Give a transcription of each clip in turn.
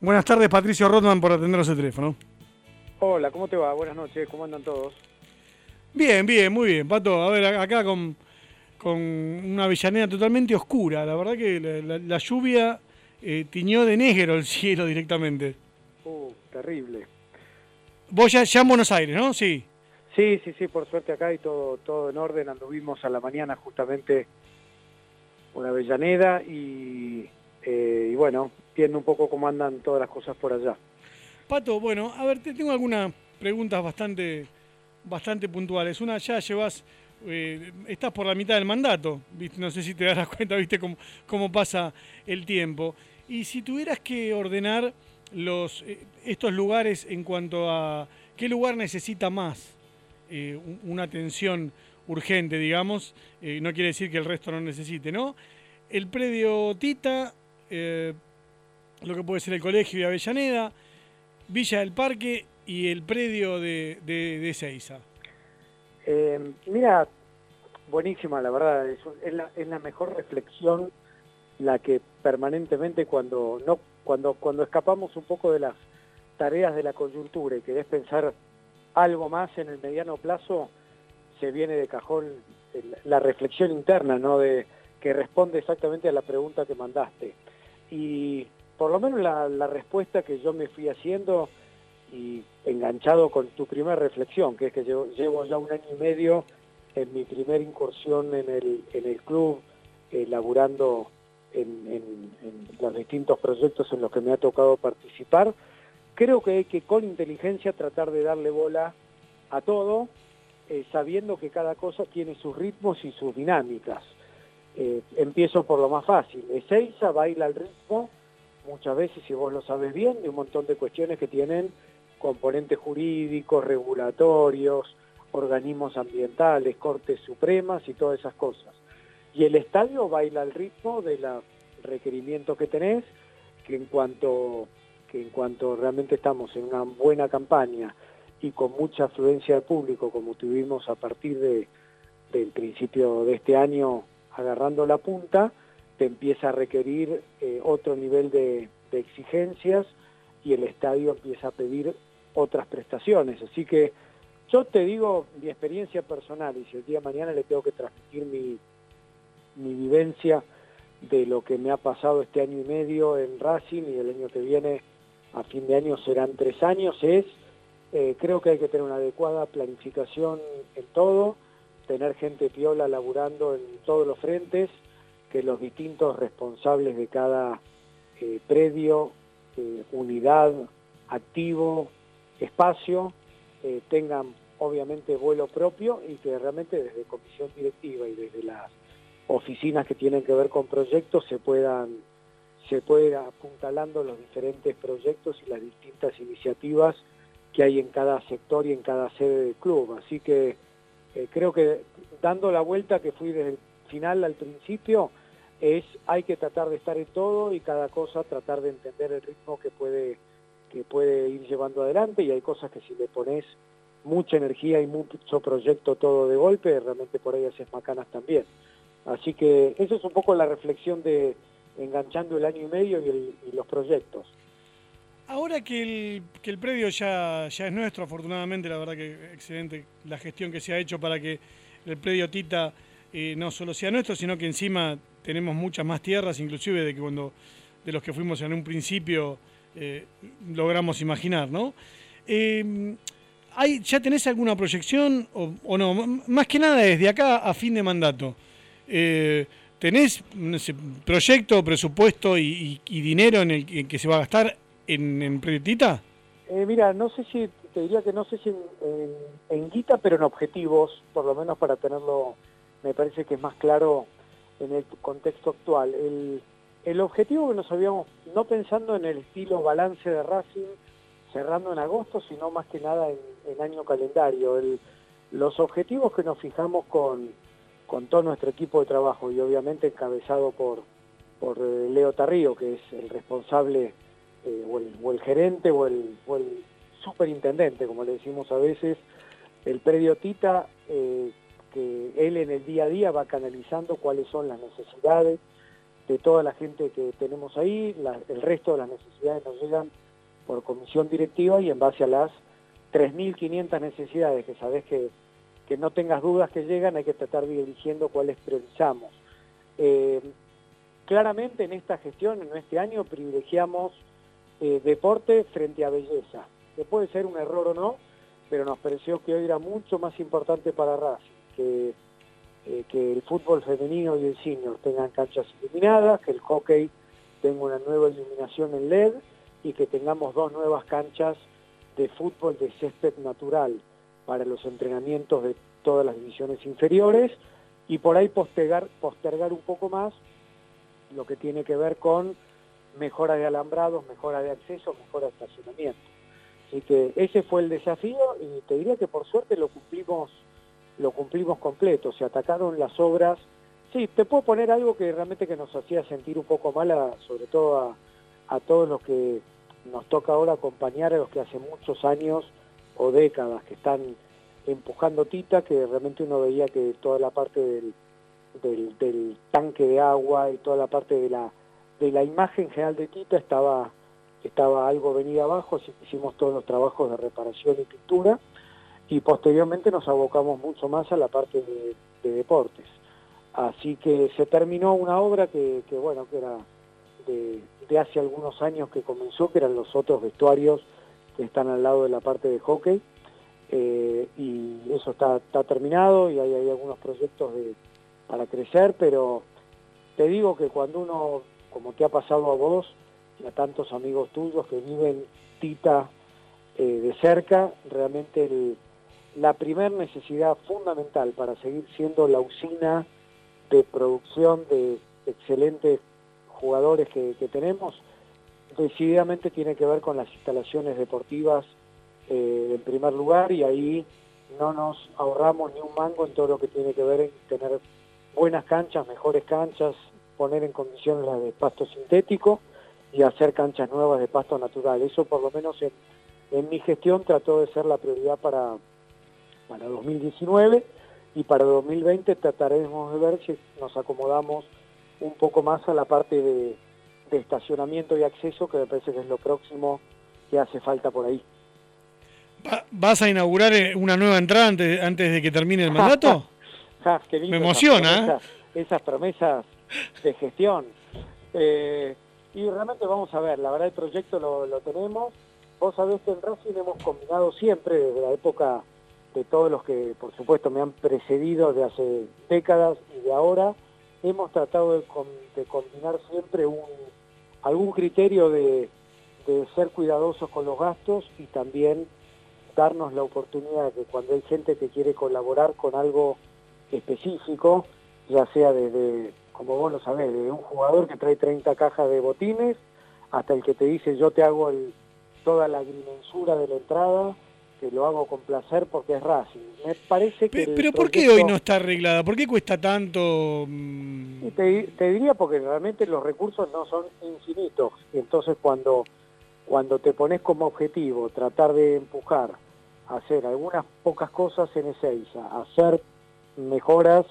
Buenas tardes, Patricio Rodman, por atendernos el teléfono. Hola, ¿cómo te va? Buenas noches, ¿cómo andan todos? Bien, bien, muy bien, Pato. A ver, acá con, con una Avellaneda totalmente oscura. La verdad que la, lluvia eh, tiñó de negro el cielo directamente. Uh, terrible. Vos ya, ya en Buenos Aires, ¿no? Sí. Sí, sí, sí, por suerte acá y todo, todo en orden. Anduvimos a la mañana justamente una Avellaneda y, eh, y bueno, viendo un poco cómo andan todas las cosas por allá. Pato, bueno, a ver, te tengo algunas preguntas bastante, bastante puntuales. Una, ya llevas, eh, estás por la mitad del mandato, no sé si te darás cuenta, viste cómo, cómo pasa el tiempo. Y si tuvieras que ordenar los, eh, estos lugares en cuanto a qué lugar necesita más eh, una atención urgente, digamos, no quiere decir que el resto no necesite, ¿no? El predio Tita, lo que puede ser el colegio de Avellaneda, Villa del Parque y el predio de, de, Seiza. Eh, mira, buenísima la verdad, es, la, es, la, mejor reflexión la que permanentemente cuando, no, cuando, cuando escapamos un poco de las tareas de la coyuntura y querés pensar algo más en el mediano plazo, se viene de cajón la reflexión interna, ¿no? De, que responde exactamente a la pregunta que mandaste. Y por lo menos la, respuesta que yo me fui haciendo y enganchado con tu primera reflexión, que es que llevo, ya un año y medio en mi primera incursión en el, en el club, eh, laburando en, los distintos proyectos en los que me ha tocado participar, creo que hay que con inteligencia tratar de darle bola a todo, eh, sabiendo que cada cosa tiene sus ritmos y sus dinámicas. Eh, empiezo por lo más fácil. Ezeiza baila al ritmo muchas veces, si vos lo sabes bien, de un montón de cuestiones que tienen componentes jurídicos, regulatorios, organismos ambientales, cortes supremas y todas esas cosas. Y el estadio baila al ritmo de los requerimientos que tenés, que en cuanto que en cuanto realmente estamos en una buena campaña y con mucha afluencia de público, como tuvimos a partir de, del principio de este año agarrando la punta, te empieza a requerir eh, otro nivel de, exigencias y el estadio empieza a pedir otras prestaciones. Así que yo te digo mi experiencia personal y si el día de mañana le tengo que transmitir mi, vivencia de lo que me ha pasado este año y medio en Racing y el año que viene a fin de año serán tres años, es eh, creo que hay que tener una adecuada planificación en todo, tener gente piola laburando en todos los frentes, que los distintos responsables de cada eh, predio, eh, unidad, activo, espacio, eh, tengan obviamente vuelo propio y que realmente desde comisión directiva y desde las oficinas que tienen que ver con proyectos se puedan se pueda apuntalando los diferentes proyectos y las distintas iniciativas que hay en cada sector y en cada sede del club. Así que creo que dando la vuelta que fui desde el final al principio es hay que tratar de estar en todo y cada cosa tratar de entender el ritmo que puede que puede ir llevando adelante y hay cosas que si le pones mucha energía y mucho proyecto todo de golpe, realmente por ahí haces macanas también. Así que eso es un poco la reflexión de enganchando el año y medio y, los proyectos. Ahora que el, que el predio ya, ya es nuestro, afortunadamente, la verdad que excelente la gestión que se ha hecho para que el predio Tita eh, no solo sea nuestro, sino que encima tenemos muchas más tierras, inclusive de que cuando de los que fuimos en un principio eh, logramos imaginar, ¿no? Em, ¿hay, ¿Ya tenés alguna proyección o, no? Más que nada desde acá a fin de mandato. Eh, ¿Tenés proyecto, presupuesto y, dinero en el que se va a gastar en, en Proyectita? mira, no sé si, te diría que no sé si en guita, pero en objetivos, por lo menos para tenerlo me parece que es más claro en el contexto actual. El, el objetivo que nos habíamos, no pensando en el estilo balance de Racing, cerrando en agosto, sino más que nada en, año calendario. El, los objetivos que nos fijamos con, con todo nuestro equipo de trabajo y obviamente encabezado por, por eh, Leo Tarrío, que es el responsable eh, o, el, o, el, gerente o el, superintendente, como le decimos a veces, el predio Tita, eh, él en el día a día va canalizando cuáles son las necesidades de toda la gente que tenemos ahí, el resto de las necesidades nos llegan por comisión directiva y en base a las 3.500 necesidades que sabes que, que no tengas dudas que llegan, hay que tratar de eligiendo cuáles priorizamos. Eh, claramente en esta gestión, en este año, privilegiamos eh, deporte frente a belleza. Que puede ser un error o no, pero nos pareció que hoy era mucho más importante para Racing que, eh, que el fútbol femenino y el senior tengan canchas iluminadas, que el hockey tenga una nueva iluminación en LED y que tengamos dos nuevas canchas de fútbol de césped natural para los entrenamientos de todas las divisiones inferiores y por ahí postergar, postergar un poco más lo que tiene que ver con mejora de alambrados, mejora de acceso, mejora de estacionamiento. Así que ese fue el desafío y te diría que por suerte lo cumplimos, lo cumplimos completo. Se atacaron las obras. Sí, te puedo poner algo que realmente que nos hacía sentir un poco mal, sobre todo a, todos los que nos toca ahora acompañar a los que hace muchos años o décadas que están empujando Tita, que realmente uno veía que toda la parte del, del, tanque de agua y toda la parte de la, de la imagen general de Tita estaba, estaba algo venida abajo, así que hicimos todos los trabajos de reparación y pintura y posteriormente nos abocamos mucho más a la parte de, deportes. Así que se terminó una obra que, bueno, que era de, hace algunos años que comenzó, que eran los otros vestuarios que están al lado de la parte de hockey, eh, y eso está, terminado y hay, algunos proyectos de, para crecer, pero te digo que cuando uno, como te ha pasado a vos y a tantos amigos tuyos que viven Tita eh, de cerca, realmente la primer necesidad fundamental para seguir siendo la usina de producción de excelentes jugadores que, tenemos, decididamente tiene que ver con las instalaciones deportivas eh, en primer lugar y ahí no nos ahorramos ni un mango en todo lo que tiene que ver en tener buenas canchas, mejores canchas, poner en condiciones las de pasto sintético y hacer canchas nuevas de pasto natural. Eso por lo menos en, en mi gestión trató de ser la prioridad para, para 2019 y para 2020 trataremos de ver si nos acomodamos un poco más a la parte de, estacionamiento y acceso, que me parece que es lo próximo que hace falta por ahí. ¿Vas a inaugurar eh, una nueva entrada antes, antes de que termine el mandato? me emociona. ¿eh? Esas promesas, de gestión. Eh, y realmente vamos a ver, la verdad el proyecto lo, lo tenemos. Vos sabés que en Racing hemos combinado siempre, desde la época de todos los que por supuesto me han precedido de hace décadas y de ahora, hemos tratado de, combinar siempre algún criterio de, ser cuidadosos con los gastos y también darnos la oportunidad de cuando hay gente que quiere colaborar con algo específico, ya sea desde, como vos lo sabés, de un jugador que trae 30 cajas de botines, hasta el que te dice yo te hago toda la agrimensura de la entrada, que lo hago con placer porque es Racing. Me parece que... Pero, ¿por qué hoy no está arreglada? ¿Por qué cuesta tanto? Mm? Te, diría porque realmente los recursos no son infinitos. Entonces cuando, cuando te pones como objetivo tratar de empujar a hacer algunas pocas cosas en Ezeiza, hacer mejoras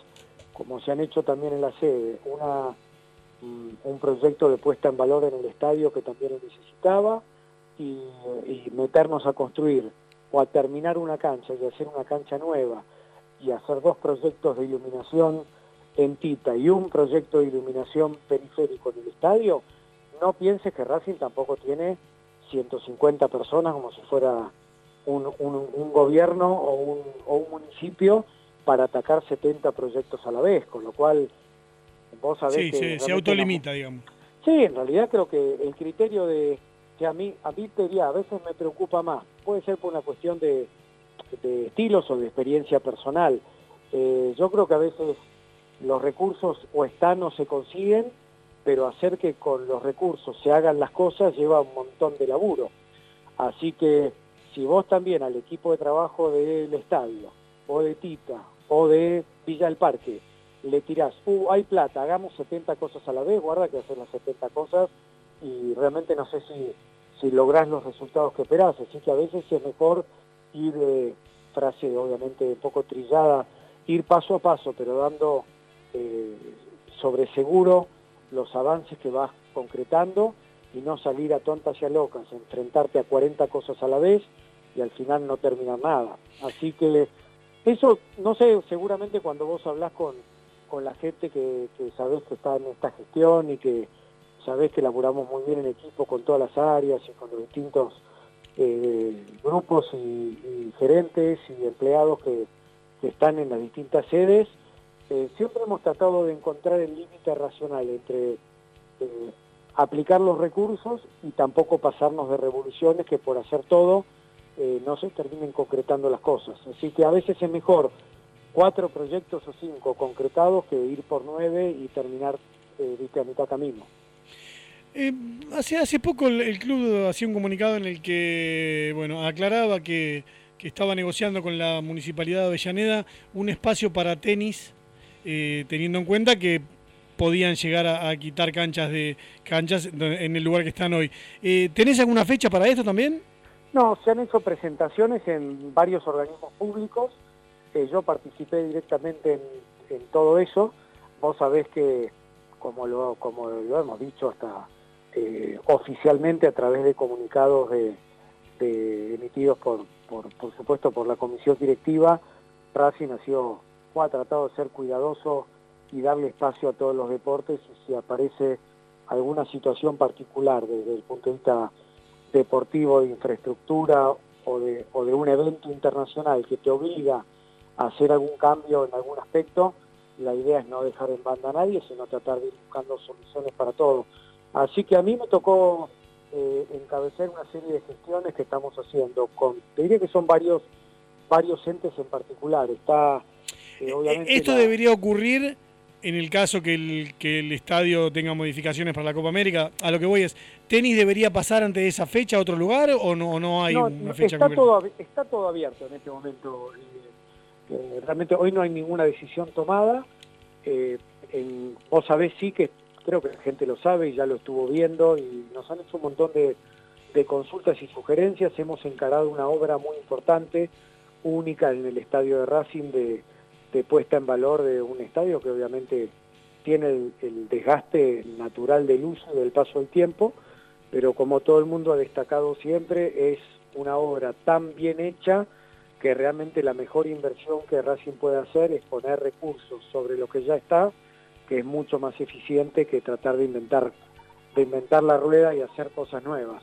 como se han hecho también en la sede, una, mm, un proyecto de puesta en valor en el estadio que también lo necesitaba y meternos a construir o a terminar una cancha y hacer una cancha nueva y hacer dos proyectos de iluminación en Tita y un proyecto de iluminación periférico en el estadio, no pienses que Racing tampoco tiene 150 personas como si fuera un, un, gobierno o un, o un, municipio para atacar 70 proyectos a la vez, con lo cual vos sabés sí, que... se autolimita, digamos. Sí, en realidad creo que el criterio de que a mí, a mí a veces me preocupa más. Puede ser por una cuestión de, estilos o de experiencia personal. Eh, yo creo que a veces los recursos o están o se consiguen, pero hacer que con los recursos se hagan las cosas lleva un montón de laburo. Así que si vos también al equipo de trabajo del estadio, o de Tita, o de Villa del Parque, le tirás, uh, hay plata, hagamos 70 cosas a la vez, guarda que hacer las 70 cosas y realmente no sé si, si lográs los resultados que esperás, así que a veces es mejor ir, frase obviamente un poco trillada, ir paso a paso, pero dando eh, sobre seguro los avances que vas concretando y no salir a tontas y a locas, enfrentarte a 40 cosas a la vez y al final no terminar nada. Así que eso, no sé, seguramente cuando vos hablas con, con la gente que, que sabés que está en esta gestión y que sabés que laburamos muy bien en equipo con todas las áreas y con los distintos eh, grupos y, gerentes y empleados que, están en las distintas sedes, eh, siempre hemos tratado de encontrar el límite racional entre eh, aplicar los recursos y tampoco pasarnos de revoluciones que por hacer todo no se terminen concretando las cosas. Así que a veces es mejor cuatro proyectos o cinco concretados que ir por nueve y terminar a mitad camino. Eh, hace, hace poco el, club hacía un comunicado en el que bueno, aclaraba que, estaba negociando con la Municipalidad de Avellaneda un espacio para tenis, eh, teniendo en cuenta que podían llegar a, quitar canchas de canchas en el lugar que están hoy. Eh, ¿Tenés alguna fecha para esto también? No, se han hecho presentaciones en varios organismos públicos. yo participé directamente en, todo eso. Vos sabés que, como lo, como lo hemos dicho hasta eh, oficialmente a través de comunicados emitidos por, por, supuesto por la comisión directiva, Racing nació, ha tratado de ser cuidadoso y darle espacio a todos los deportes y si aparece alguna situación particular desde el punto de vista deportivo, de infraestructura o de, o de un evento internacional que te obliga a hacer algún cambio en algún aspecto, la idea es no dejar en banda a nadie, sino tratar de ir buscando soluciones para todos. Así que a mí me tocó eh, encabezar una serie de gestiones que estamos haciendo. Con, te diría que son varios, varios entes en particular. Está, eh, obviamente Esto debería ocurrir en el caso que el, que el estadio tenga modificaciones para la Copa América. A lo que voy es, ¿tenis debería pasar antes de esa fecha a otro lugar o no, no hay una fecha está todo, está todo abierto en este momento. Eh, realmente hoy no hay ninguna decisión tomada. En, vos sabés sí que creo que la gente lo sabe y ya lo estuvo viendo y nos han hecho un montón de, consultas y sugerencias. Hemos encarado una obra muy importante, única en el estadio de Racing, de, puesta en valor de un estadio que obviamente tiene el, desgaste natural del uso del paso del tiempo, pero como todo el mundo ha destacado siempre, es una obra tan bien hecha que realmente la mejor inversión que Racing puede hacer es poner recursos sobre lo que ya está que es mucho más eficiente que tratar de inventar, de inventar la rueda y hacer cosas nuevas.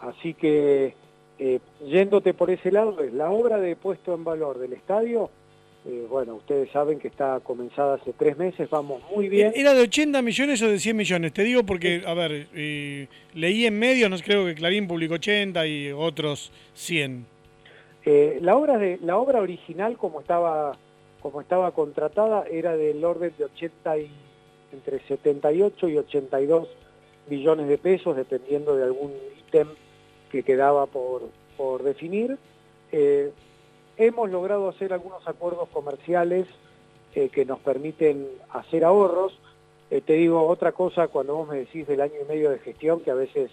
Así que, eh, yéndote por ese lado, la obra de puesto en valor del estadio, eh, bueno, ustedes saben que está comenzada hace tres meses, vamos muy bien. ¿Era de 80 millones o de 100 millones? Te digo porque, a ver, eh, leí en medios, no creo que Clarín publicó 80 y otros 100. la, obra de, la obra original, como estaba como estaba contratada, era del orden de 80 y, entre 78 y 82 billones de pesos, dependiendo de algún ítem que quedaba por, por definir. Eh, hemos logrado hacer algunos acuerdos comerciales eh, que nos permiten hacer ahorros. Eh, te digo otra cosa cuando vos me decís del año y medio de gestión, que a veces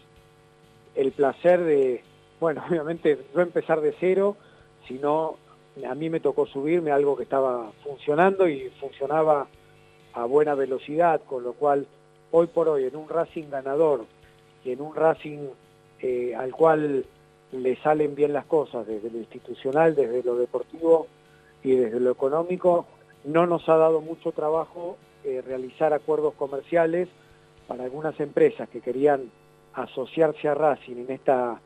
el placer de, bueno, obviamente no empezar de cero, sino a mí me tocó subirme a algo que estaba funcionando y funcionaba a buena velocidad, con lo cual hoy por hoy en un Racing ganador y en un Racing eh, al cual le salen bien las cosas desde lo institucional, desde lo deportivo y desde lo económico, no nos ha dado mucho trabajo eh, realizar acuerdos comerciales para algunas empresas que querían asociarse a Racing en esta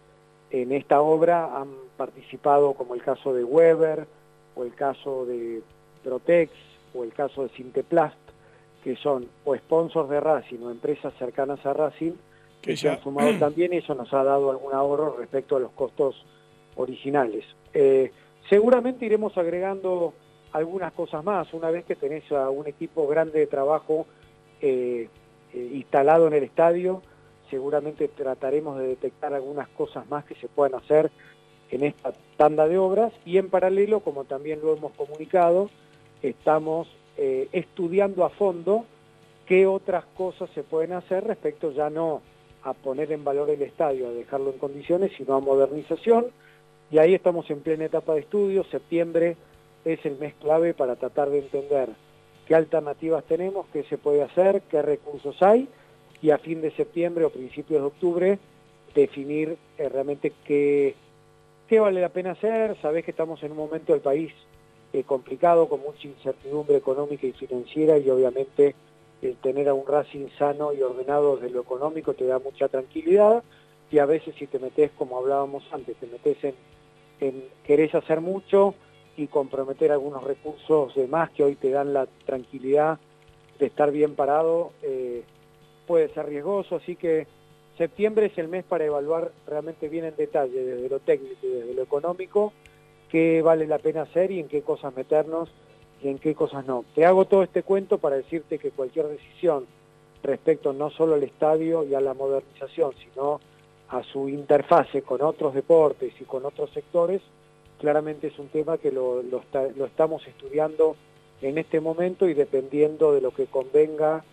en esta obra han participado como el caso de Weber o el caso de Protex o el caso de Sinteplast, que son o sponsors de Racing o empresas cercanas a Racing que se han sumado también y eso nos ha dado algún ahorro respecto a los costos originales. Eh, seguramente iremos agregando algunas cosas más una vez que tenés a un equipo grande de trabajo eh, eh, instalado en el estadio seguramente trataremos de detectar algunas cosas más que se puedan hacer en esta tanda de obras y en paralelo, como también lo hemos comunicado, estamos eh, estudiando a fondo qué otras cosas se pueden hacer respecto ya no a poner en valor el estadio, a dejarlo en condiciones, sino a modernización. Y ahí estamos en plena etapa de estudio. Septiembre es el mes clave para tratar de entender qué alternativas tenemos, qué se puede hacer, qué recursos hay y a fin de septiembre o principios de octubre definir eh, realmente qué, qué vale la pena hacer. Sabés que estamos en un momento del país eh, complicado, con mucha incertidumbre económica y financiera y obviamente el tener a un Racing sano y ordenado desde lo económico te da mucha tranquilidad y a veces si te metes, como hablábamos antes, te metes en, en querés hacer mucho y comprometer algunos recursos de más que hoy te dan la tranquilidad de estar bien parado, eh, puede ser riesgoso, así que septiembre es el mes para evaluar realmente bien en detalle, desde lo técnico y desde lo económico, qué vale la pena hacer y en qué cosas meternos y en qué cosas no. Te hago todo este cuento para decirte que cualquier decisión respecto no solo al estadio y a la modernización, sino a su interfase con otros deportes y con otros sectores, claramente es un tema que lo, lo, estamos estudiando en este momento y dependiendo de lo que convenga,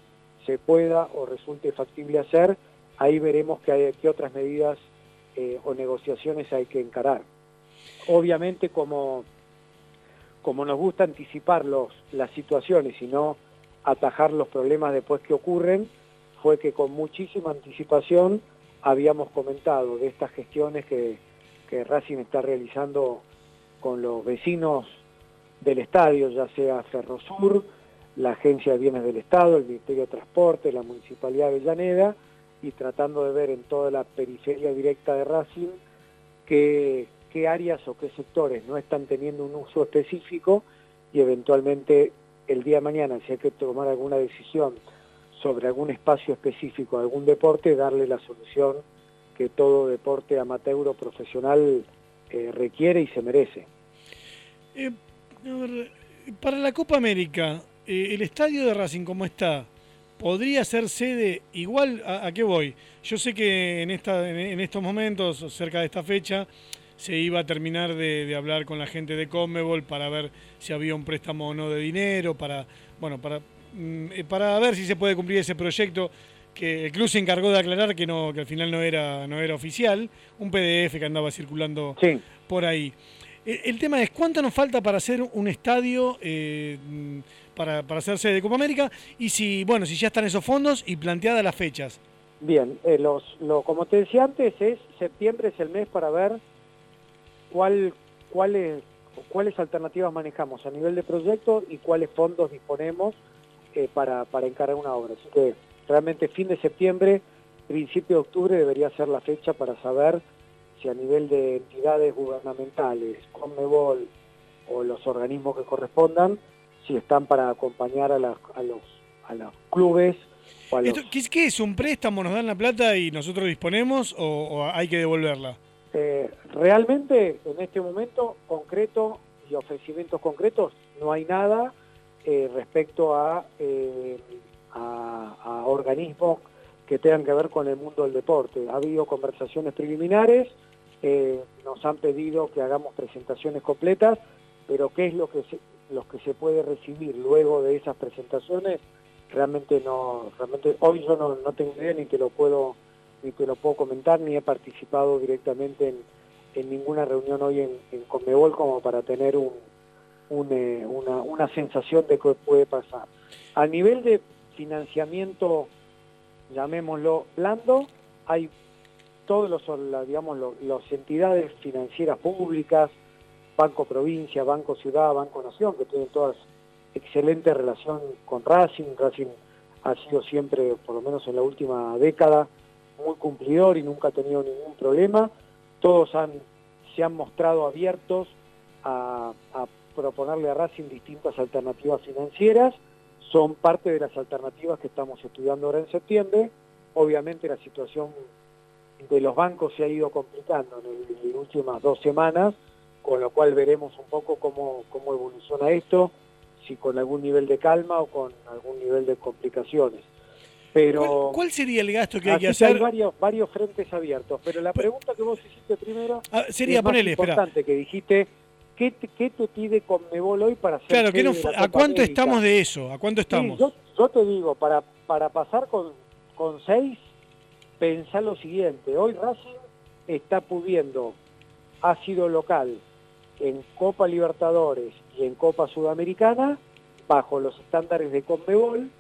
se pueda o resulte factible hacer, ahí veremos qué, qué otras medidas eh, o negociaciones hay que encarar. Obviamente como como nos gusta anticipar los, las situaciones y no atajar los problemas después que ocurren, fue que con muchísima anticipación habíamos comentado de estas gestiones que, que Racing está realizando con los vecinos del estadio, ya sea Ferrosur, la Agencia de Bienes del Estado, el Ministerio de Transporte, la Municipalidad de Avellaneda, y tratando de ver en toda la periferia directa de Racing qué áreas o qué sectores no están teniendo un uso específico y eventualmente el día de mañana, si hay que tomar alguna decisión sobre algún espacio específico, algún deporte, darle la solución que todo deporte amateur o profesional eh, requiere y se merece. Eh, ver, para la Copa América, eh, el estadio de Racing, ¿cómo está? ¿Podría ser sede igual? ¿A, a qué voy? Yo sé que en, esta, en estos momentos, cerca de esta fecha, se iba a terminar de, de, hablar con la gente de Comebol para ver si había un préstamo o no de dinero, para, bueno, para, mm, para ver si se puede cumplir ese proyecto que el club se encargó de aclarar que no que al final no era no era oficial, un PDF que andaba circulando sí. por ahí. El, tema es cuánto nos falta para hacer un estadio eh, para, para hacerse de Copa América y si bueno si ya están esos fondos y planteadas las fechas. Bien, eh, los, lo, como te decía antes, es septiembre es el mes para ver cuál, cuáles, cuáles alternativas manejamos a nivel de proyecto y cuáles fondos disponemos eh, para, para encarar una obra. Así que realmente fin de septiembre, principio de octubre debería ser la fecha para saber si a nivel de entidades gubernamentales, Conmebol o los organismos que correspondan, si están para acompañar a, la, a, los, a los clubes. O a los... ¿Qué, ¿Qué es un préstamo? ¿Nos dan la plata y nosotros disponemos o, o hay que devolverla? Eh, realmente en este momento concreto y ofrecimientos concretos no hay nada eh, respecto a, eh, a, a, organismos que tengan que ver con el mundo del deporte. Ha habido conversaciones preliminares, eh, nos han pedido que hagamos presentaciones completas, pero qué es lo que se, lo que se puede recibir luego de esas presentaciones, realmente no, realmente hoy yo no, no tengo idea ni te lo puedo ni te lo puedo comentar, ni he participado directamente en, en ninguna reunión hoy en, en, Conmebol como para tener un, un, eh, una, una sensación de que puede pasar. A nivel de financiamiento, llamémoslo blando, hay todos los, digamos, los, entidades financieras públicas, Banco Provincia, Banco Ciudad, Banco Nación, que tienen todas excelente relación con Racing. Racing ha sido siempre, por lo menos en la última década, muy cumplidor y nunca ha tenido ningún problema. Todos han, se han mostrado abiertos a proponerle a Racing distintas alternativas financieras. Son parte de las alternativas que estamos estudiando ahora en septiembre. Obviamente la situación de los bancos se ha ido complicando en, las últimas dos semanas, con lo cual veremos un poco cómo, cómo evoluciona esto, si con algún nivel de calma o con algún nivel de complicaciones. Pero, ¿Cuál, ¿Cuál, sería el gasto que hay que hacer? Hay varios, varios frentes abiertos, pero la pregunta que vos hiciste primero ah, sería, es ponele, importante, espera. que dijiste, ¿qué te, ¿qué te pide Conmebol hoy para hacer Claro, que no, ¿a cuánto América? estamos de eso? ¿A cuánto estamos? Sí, yo, yo, te digo, para, para pasar con, con seis, pensá lo siguiente, hoy Racing está pudiendo, ha sido local en Copa Libertadores y en Copa Sudamericana, bajo los estándares de Conmebol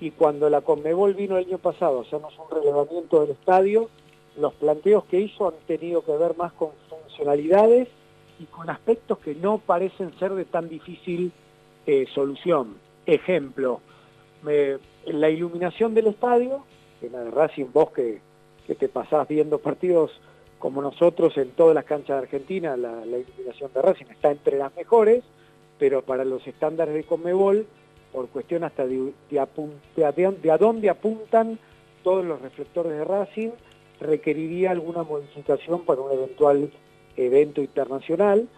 y cuando la Conmebol vino el año pasado a hacernos un relevamiento del estadio, los planteos que hizo han tenido que ver más con funcionalidades y con aspectos que no parecen ser de tan difícil eh, solución. Ejemplo, la iluminación del estadio, que la de Racing vos que, te pasás viendo partidos como nosotros en todas las canchas de Argentina, la, iluminación de Racing está entre las mejores, pero para los estándares de Conmebol, por cuestión hasta de a dónde apuntan todos los reflectores de Racing, requeriría alguna modificación para un eventual evento internacional.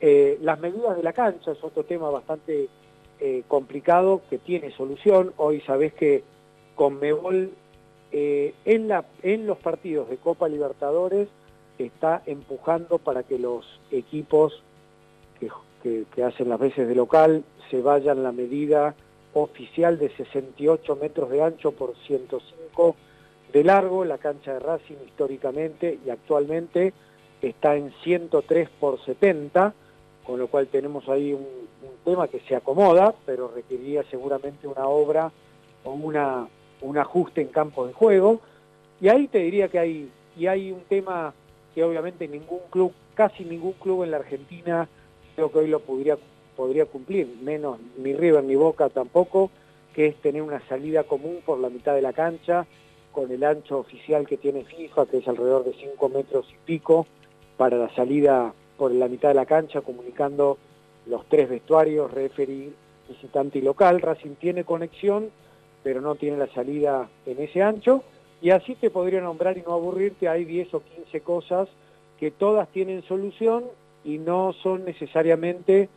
Eh, las medidas de la cancha es otro tema bastante eh, complicado que tiene solución. Hoy sabés que Conmebol eh, en, los partidos de Copa Libertadores está empujando para que los equipos que, hacen las veces de local se vayan la medida oficial de 68 metros de ancho por 105 de largo, la cancha de Racing históricamente y actualmente está en 103 por 70, con lo cual tenemos ahí un, tema que se acomoda, pero requeriría seguramente una obra o una, un ajuste en campo de juego. Y ahí te diría que hay, y hay un tema que obviamente ningún club, casi ningún club en la Argentina creo que hoy lo podría, podría cumplir, menos ni River ni Boca tampoco, que es tener una salida común por la mitad de la cancha, con el ancho oficial que tiene FIFA, que es alrededor de 5 metros y pico, para la salida por la mitad de la cancha, comunicando los tres vestuarios, referee, visitante y local. Racing tiene conexión, pero no tiene la salida en ese ancho. Y así te podría nombrar y no aburrirte, hay 10 o 15 cosas que todas tienen solución y no son necesariamente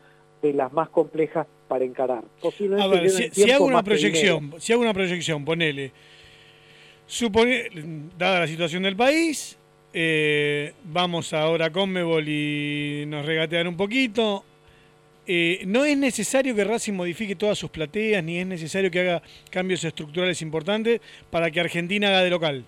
de las más complejas para encarar. a ver, si, hago una proyección, si hago una proyección, ponele, supone, dada la situación del país, eh, vamos ahora con Mebol y nos regatean un poquito. Eh, no es necesario que Racing modifique todas sus plateas, ni es necesario que haga cambios estructurales importantes para que Argentina haga de local.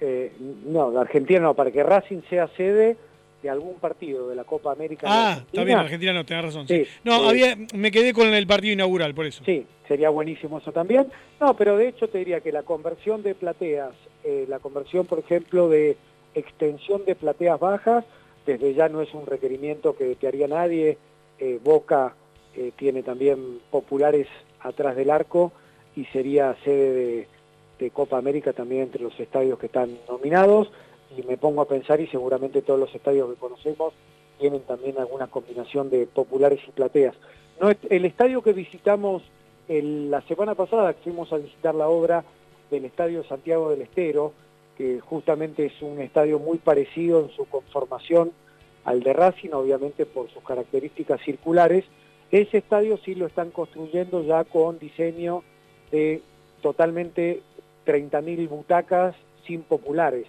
Eh, no, Argentina no, para que Racing sea sede de algún partido de la Copa América. Ah, está bien, Argentina no, tenés razón. No, había, me quedé con el partido inaugural, por eso. Sí, sería buenísimo eso también. No, pero de hecho te diría que la conversión de plateas, la conversión, por ejemplo, de extensión de plateas bajas, desde ya no es un requerimiento que, te haría nadie, eh, Boca eh, tiene también populares atrás del arco y sería sede de, Copa América también entre los estadios que están nominados y me pongo a pensar y seguramente todos los estadios que conocemos tienen también alguna combinación de populares y plateas. No, el estadio que visitamos la semana pasada, fuimos a visitar la obra del Estadio Santiago del Estero, que justamente es un estadio muy parecido en su conformación al de Racing, obviamente por sus características circulares. Ese estadio sí lo están construyendo ya con diseño de totalmente 30.000 butacas sin populares,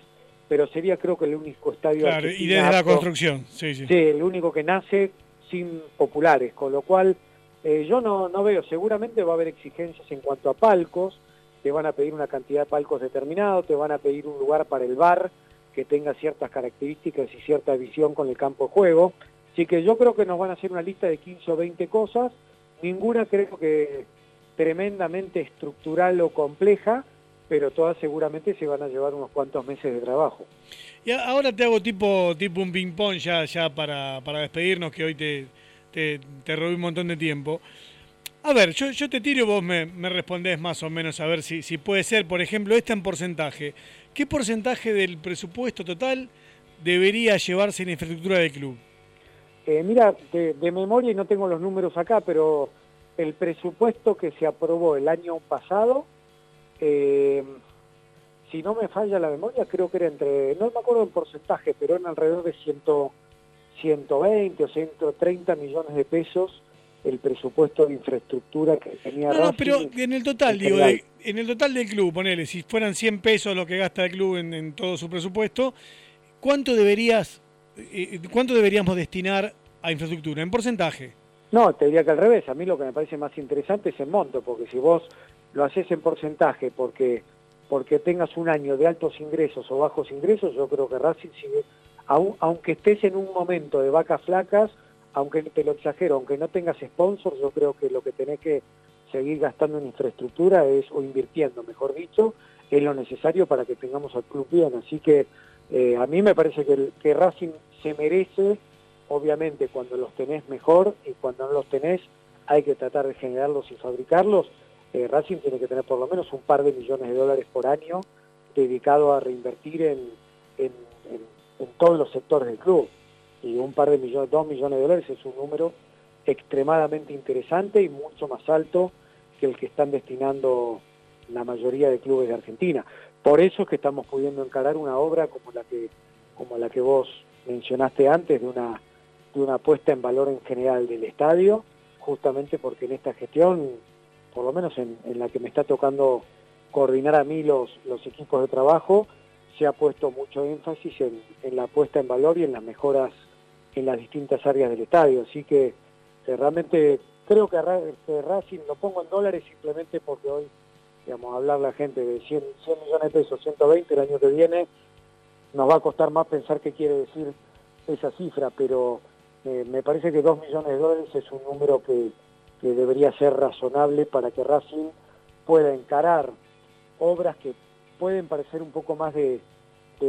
pero sería creo que el único estadio... Claro, y desde la construcción, sí, sí. Sí, el único que nace sin populares, con lo cual eh, yo no, no veo, seguramente va a haber exigencias en cuanto a palcos, te van a pedir una cantidad de palcos determinado, te van a pedir un lugar para el bar que tenga ciertas características y cierta visión con el campo de juego. Así que yo creo que nos van a hacer una lista de 15 o 20 cosas, ninguna creo que tremendamente estructural o compleja, pero todas seguramente se van a llevar unos cuantos meses de trabajo. Y ahora te hago tipo, tipo un ping-pong ya, ya para, para despedirnos, que hoy te, te, te robé un montón de tiempo. A ver, yo, yo te tiro y vos me, me, respondés más o menos a ver si, si puede ser, por ejemplo, esta en porcentaje. ¿Qué porcentaje del presupuesto total debería llevarse en infraestructura del club? Eh, mira, de, memoria, y no tengo los números acá, pero el presupuesto que se aprobó el año pasado, eh, si no me falla la memoria, creo que era entre, no me acuerdo en porcentaje, pero en alrededor de 100, 120 o 130 millones de pesos el presupuesto de infraestructura que tenía No, no pero en el total, digo, en el total del club, ponele, si fueran 100 pesos lo que gasta el club en, todo su presupuesto, ¿cuánto deberías, eh, cuánto deberíamos destinar a infraestructura en porcentaje? No, te diría que al revés, a mí lo que me parece más interesante es el monto, porque si vos lo haces en porcentaje porque porque tengas un año de altos ingresos o bajos ingresos, yo creo que Racing sigue, aunque estés en un momento de vacas flacas, aunque te lo exagero, aunque no tengas sponsors, yo creo que lo que tenés que seguir gastando en infraestructura es, o invirtiendo, mejor dicho, es lo necesario para que tengamos al club bien. Así que eh, a mí me parece que, Racing se merece, obviamente cuando los tenés mejor y cuando no los tenés hay que tratar de generarlos y fabricarlos. Eh, Racing tiene que tener por lo menos un par de millones de dólares por año dedicado a reinvertir en todos los sectores del club. Y un par de millones, dos millones de dólares es un número extremadamente interesante y mucho más alto que el que están destinando la mayoría de clubes de Argentina. Por eso es que estamos pudiendo encarar una obra como la que, como la que vos mencionaste antes, de una, de una puesta en valor en general del estadio, justamente porque en esta gestión, por lo menos en, la que me está tocando coordinar a mí los, los equipos de trabajo, se ha puesto mucho énfasis en, en la puesta en valor y en las mejoras en las distintas áreas del estadio. Así que eh, realmente creo que, que, Racing lo pongo en dólares simplemente porque hoy, digamos, hablar la gente de 100, 100 millones de pesos, 120 el año que viene, nos va a costar más pensar qué quiere decir esa cifra, pero eh, me parece que 2 millones de dólares es un número que, que debería ser razonable para que Racing pueda encarar obras que pueden parecer un poco más de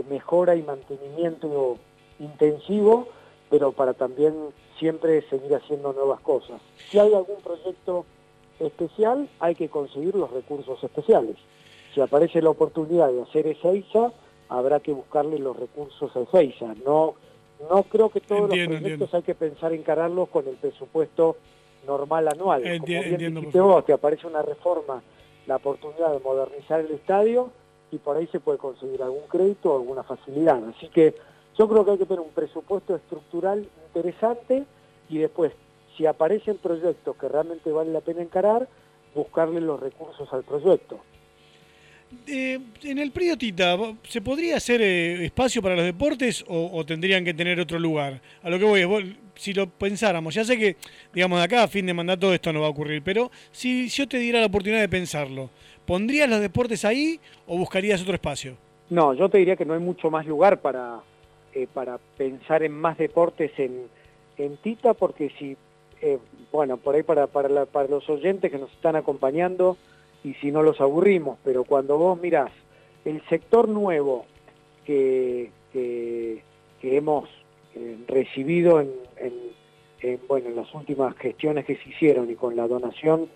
mejora y mantenimiento intensivo, pero para también siempre seguir haciendo nuevas cosas. Si hay algún proyecto especial, hay que conseguir los recursos especiales. Si aparece la oportunidad de hacer esa ISA, habrá que buscarle los recursos a esa ISA. No, no creo que todos los proyectos hay que pensar encararlos con el presupuesto normal anual. Como bien dijiste vos, te aparece una reforma, la oportunidad de modernizar el estadio y por ahí se puede conseguir algún crédito o alguna facilidad. Así que yo creo que hay que tener un presupuesto estructural interesante y después, si aparecen proyectos que realmente vale la pena encarar, buscarle los recursos al proyecto. Eh, en el Prío Tita, ¿se podría hacer eh, espacio para los deportes o, o, tendrían que tener otro lugar? A lo que voy, vos, si lo pensáramos, ya sé que, digamos, de acá a fin de mandato esto no va a ocurrir, pero si yo te diera la oportunidad de pensarlo, ¿pondrías los deportes ahí o buscarías otro espacio? No, yo te diría que no hay mucho más lugar para, eh, para pensar en más deportes en, en Tita, porque si, eh, bueno, por ahí para, para, los oyentes que nos están acompañando, y si no los aburrimos, pero cuando vos mirás el sector nuevo que, que, hemos eh, recibido en, bueno, en las últimas gestiones que se hicieron y con la donación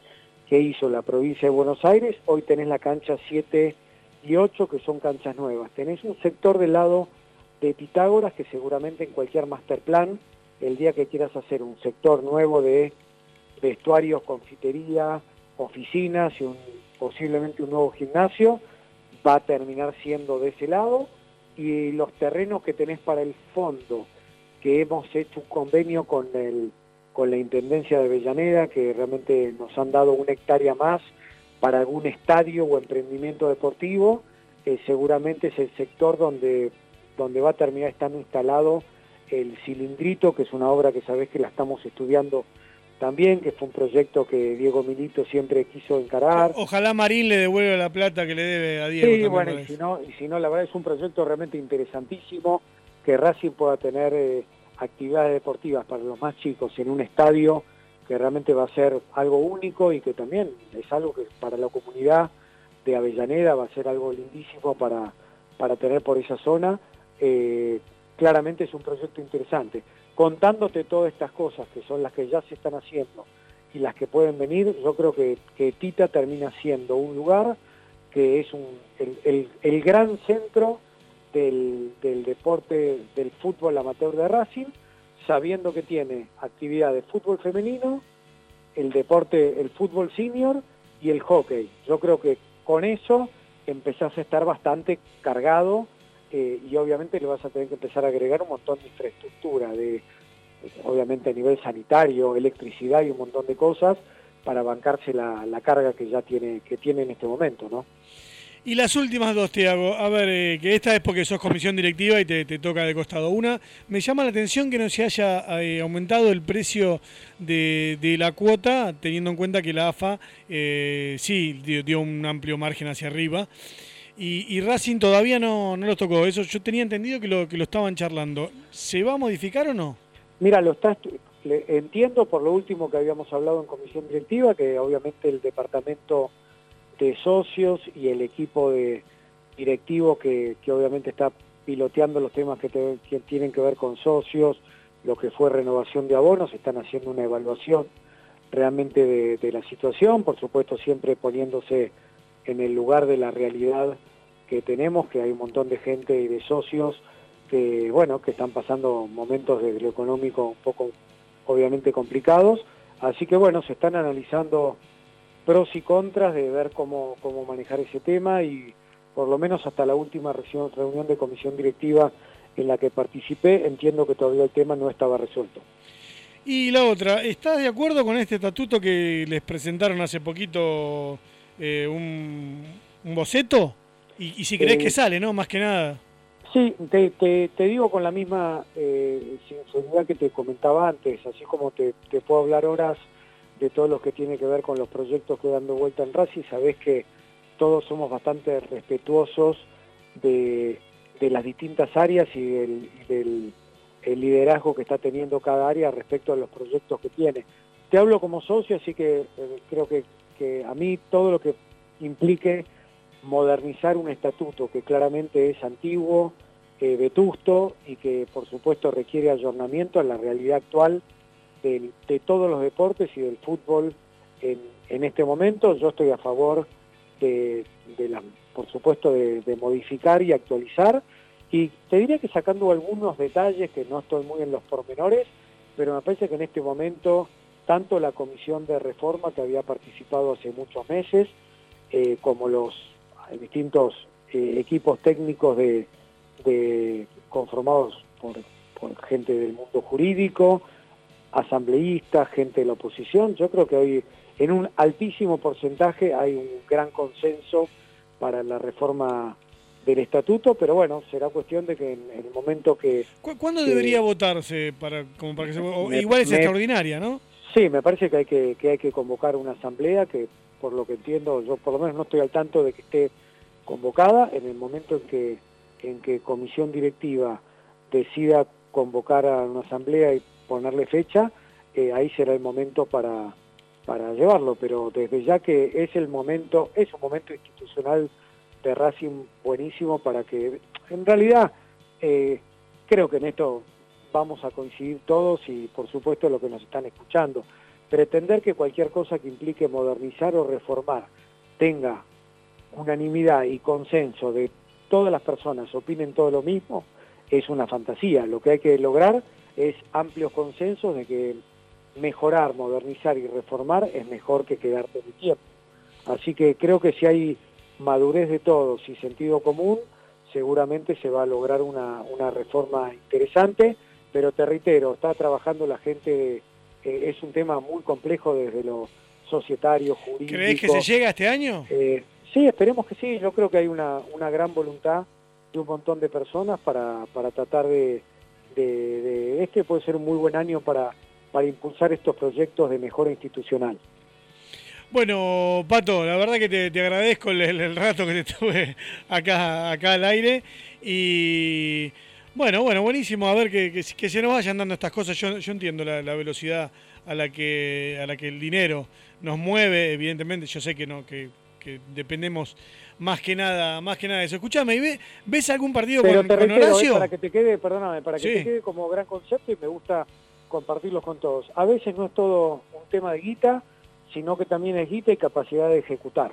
que hizo la provincia de Buenos Aires, hoy tenés la cancha 7 y 8 que son canchas nuevas. Tenés un sector del lado de Pitágoras que seguramente en cualquier master plan, el día que quieras hacer un sector nuevo de vestuarios, confitería, oficinas y posiblemente un nuevo gimnasio, va a terminar siendo de ese lado. Y los terrenos que tenés para el fondo, que hemos hecho un convenio con, el, con la Intendencia de Avellaneda, que realmente nos han dado una hectárea más para algún estadio o emprendimiento deportivo, eh, seguramente es el sector donde donde va a terminar estando instalado el cilindrito, que es una obra que sabés que la estamos estudiando también, que fue un proyecto que Diego Milito siempre quiso encarar. Ojalá Marín le devuelva la plata que le debe a Diego. Sí, bueno, y si, no, y si no, la verdad es un proyecto realmente interesantísimo, que Racing pueda tener eh, actividades deportivas para los más chicos en un estadio que realmente va a ser algo único y que también es algo que para la comunidad de Avellaneda va a ser algo lindísimo para, para tener por esa zona eh, claramente es un proyecto interesante. Contándote todas estas cosas, que son las que ya se están haciendo y las que pueden venir, yo creo que, Tita termina siendo un lugar que es el gran centro del, del, deporte del fútbol amateur de Racing, sabiendo que tiene actividad de fútbol femenino, el deporte, el fútbol senior y el hockey. Yo creo que con eso empezás a estar bastante cargado eh, y obviamente le vas a tener que empezar a agregar un montón de infraestructura, de obviamente a nivel sanitario, electricidad y un montón de cosas para bancarse la, la carga que ya tiene, que tiene en este momento, ¿no? Y las últimas dos te hago. A ver, eh, que esta es porque sos comisión directiva y te, te, toca de costado. Una, me llama la atención que no se haya eh, aumentado el precio de, de, la cuota, teniendo en cuenta que la AFA sí dio, un amplio margen hacia arriba. Y, y Racing todavía no, no los tocó. Eso yo tenía entendido que lo, que lo estaban charlando. ¿Se va a modificar o no? Mira, lo está entiendo por lo último que habíamos hablado en comisión directiva, que obviamente el departamento de socios y el equipo de directivo que, obviamente está piloteando los temas que, tienen que ver con socios, lo que fue renovación de abonos, están haciendo una evaluación realmente de, la situación, por supuesto siempre poniéndose en el lugar de la realidad que tenemos, que hay un montón de gente y de socios que, bueno, que están pasando momentos de lo económico un poco, obviamente, complicados. Así que, bueno, se están analizando pros y contras de ver cómo, cómo manejar ese tema y por lo menos hasta la última reunión de comisión directiva en la que participé, entiendo que todavía el tema no estaba resuelto. Y la otra, ¿estás de acuerdo con este estatuto que les presentaron hace poquito eh, un, boceto? Y, si crees que eh, sale, ¿no? Más que nada. Sí, te, te, digo con la misma eh, sinceridad que te comentaba antes, así como te, te puedo hablar horas de todo lo que tiene que ver con los proyectos que dando vuelta en Racing, sabés que todos somos bastante respetuosos de, las distintas áreas y del, liderazgo que está teniendo cada área respecto a los proyectos que tiene. Te hablo como socio, así que eh, creo que, a mí todo lo que implique modernizar un estatuto que claramente es antiguo, vetusto y que por supuesto requiere ayornamiento en la realidad actual de, todos los deportes y del fútbol en, este momento. Yo estoy a favor de, por supuesto, de, modificar y actualizar. Y te diría que sacando algunos detalles, que no estoy muy en los pormenores, pero me parece que en este momento tanto la comisión de reforma que había participado hace muchos meses, eh, como los distintos eh, equipos técnicos de, conformados por, gente del mundo jurídico, asambleístas, gente de la oposición. Yo creo que hoy en un altísimo porcentaje hay un gran consenso para la reforma del estatuto, pero bueno, será cuestión de que en, el momento que... ¿Cuándo debería votarse para, como para que se, igual es extraordinaria, ¿no? Sí, me parece que hay que, que hay que convocar una asamblea que, por lo que entiendo, yo por lo menos no estoy al tanto de que esté convocada. En el momento en que en que comisión directiva decida convocar a una asamblea y ponerle fecha, eh, ahí será el momento para, para llevarlo, pero desde ya que es el momento, es un momento institucional de Racing buenísimo para que, en realidad, eh, creo que en esto vamos a coincidir todos y por supuesto los que nos están escuchando. Pretender que cualquier cosa que implique modernizar o reformar tenga unanimidad y consenso de todas las personas opinen todo lo mismo es una fantasía. Lo que hay que lograr es amplios consensos de que mejorar, modernizar y reformar es mejor que quedarte de tiempo. Así que creo que si hay madurez de todos y sentido común, seguramente se va a lograr una, reforma interesante, pero te reitero, está trabajando la gente, eh, es un tema muy complejo desde lo societario, jurídico. ¿Crees que se llega este año? Eh, sí, esperemos que sí, yo creo que hay una, una gran voluntad de un montón de personas para, para tratar de, de, este puede ser un muy buen año para, para impulsar estos proyectos de mejora institucional. Bueno, Pato, la verdad que te, agradezco el, rato que te tuve acá, acá al aire y bueno, bueno, buenísimo, a ver que, que, se nos vayan dando estas cosas. Yo, yo entiendo la, velocidad a la que a la que el dinero nos mueve, evidentemente, yo sé que no, que que dependemos más que nada, más que nada de eso. Escuchame, ¿ves, ¿ves algún partido con, Horacio? para que te quede, perdóname, para que te quede como gran concepto y me gusta compartirlos con todos. A veces no es todo un tema de guita, sino que también es guita y capacidad de ejecutar.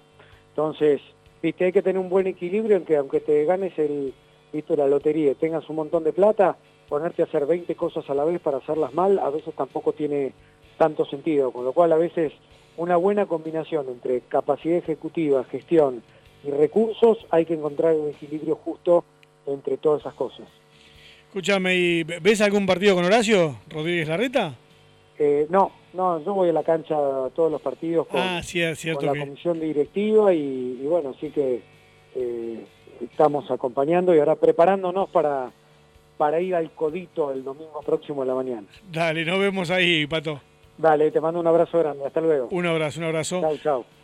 Entonces, viste, hay que tener un buen equilibrio en que aunque te ganes el, viste, la lotería y tengas un montón de plata, ponerte a hacer 20 cosas a la vez para hacerlas mal, a veces tampoco tiene tanto sentido, con lo cual a veces una buena combinación entre capacidad ejecutiva, gestión y recursos, hay que encontrar un equilibrio justo entre todas esas cosas. Escúchame, ¿y ¿ves algún partido con Horacio Rodríguez Larreta? Eh, no, no, yo voy a la cancha a todos los partidos con, ah, la comisión directiva y, bueno, sí que eh, estamos acompañando y ahora preparándonos para, para ir al codito el domingo próximo a la mañana. Dale, nos vemos ahí, Pato. Dale, te mando un abrazo grande. Hasta luego. Un abrazo, un abrazo. Chao, chao.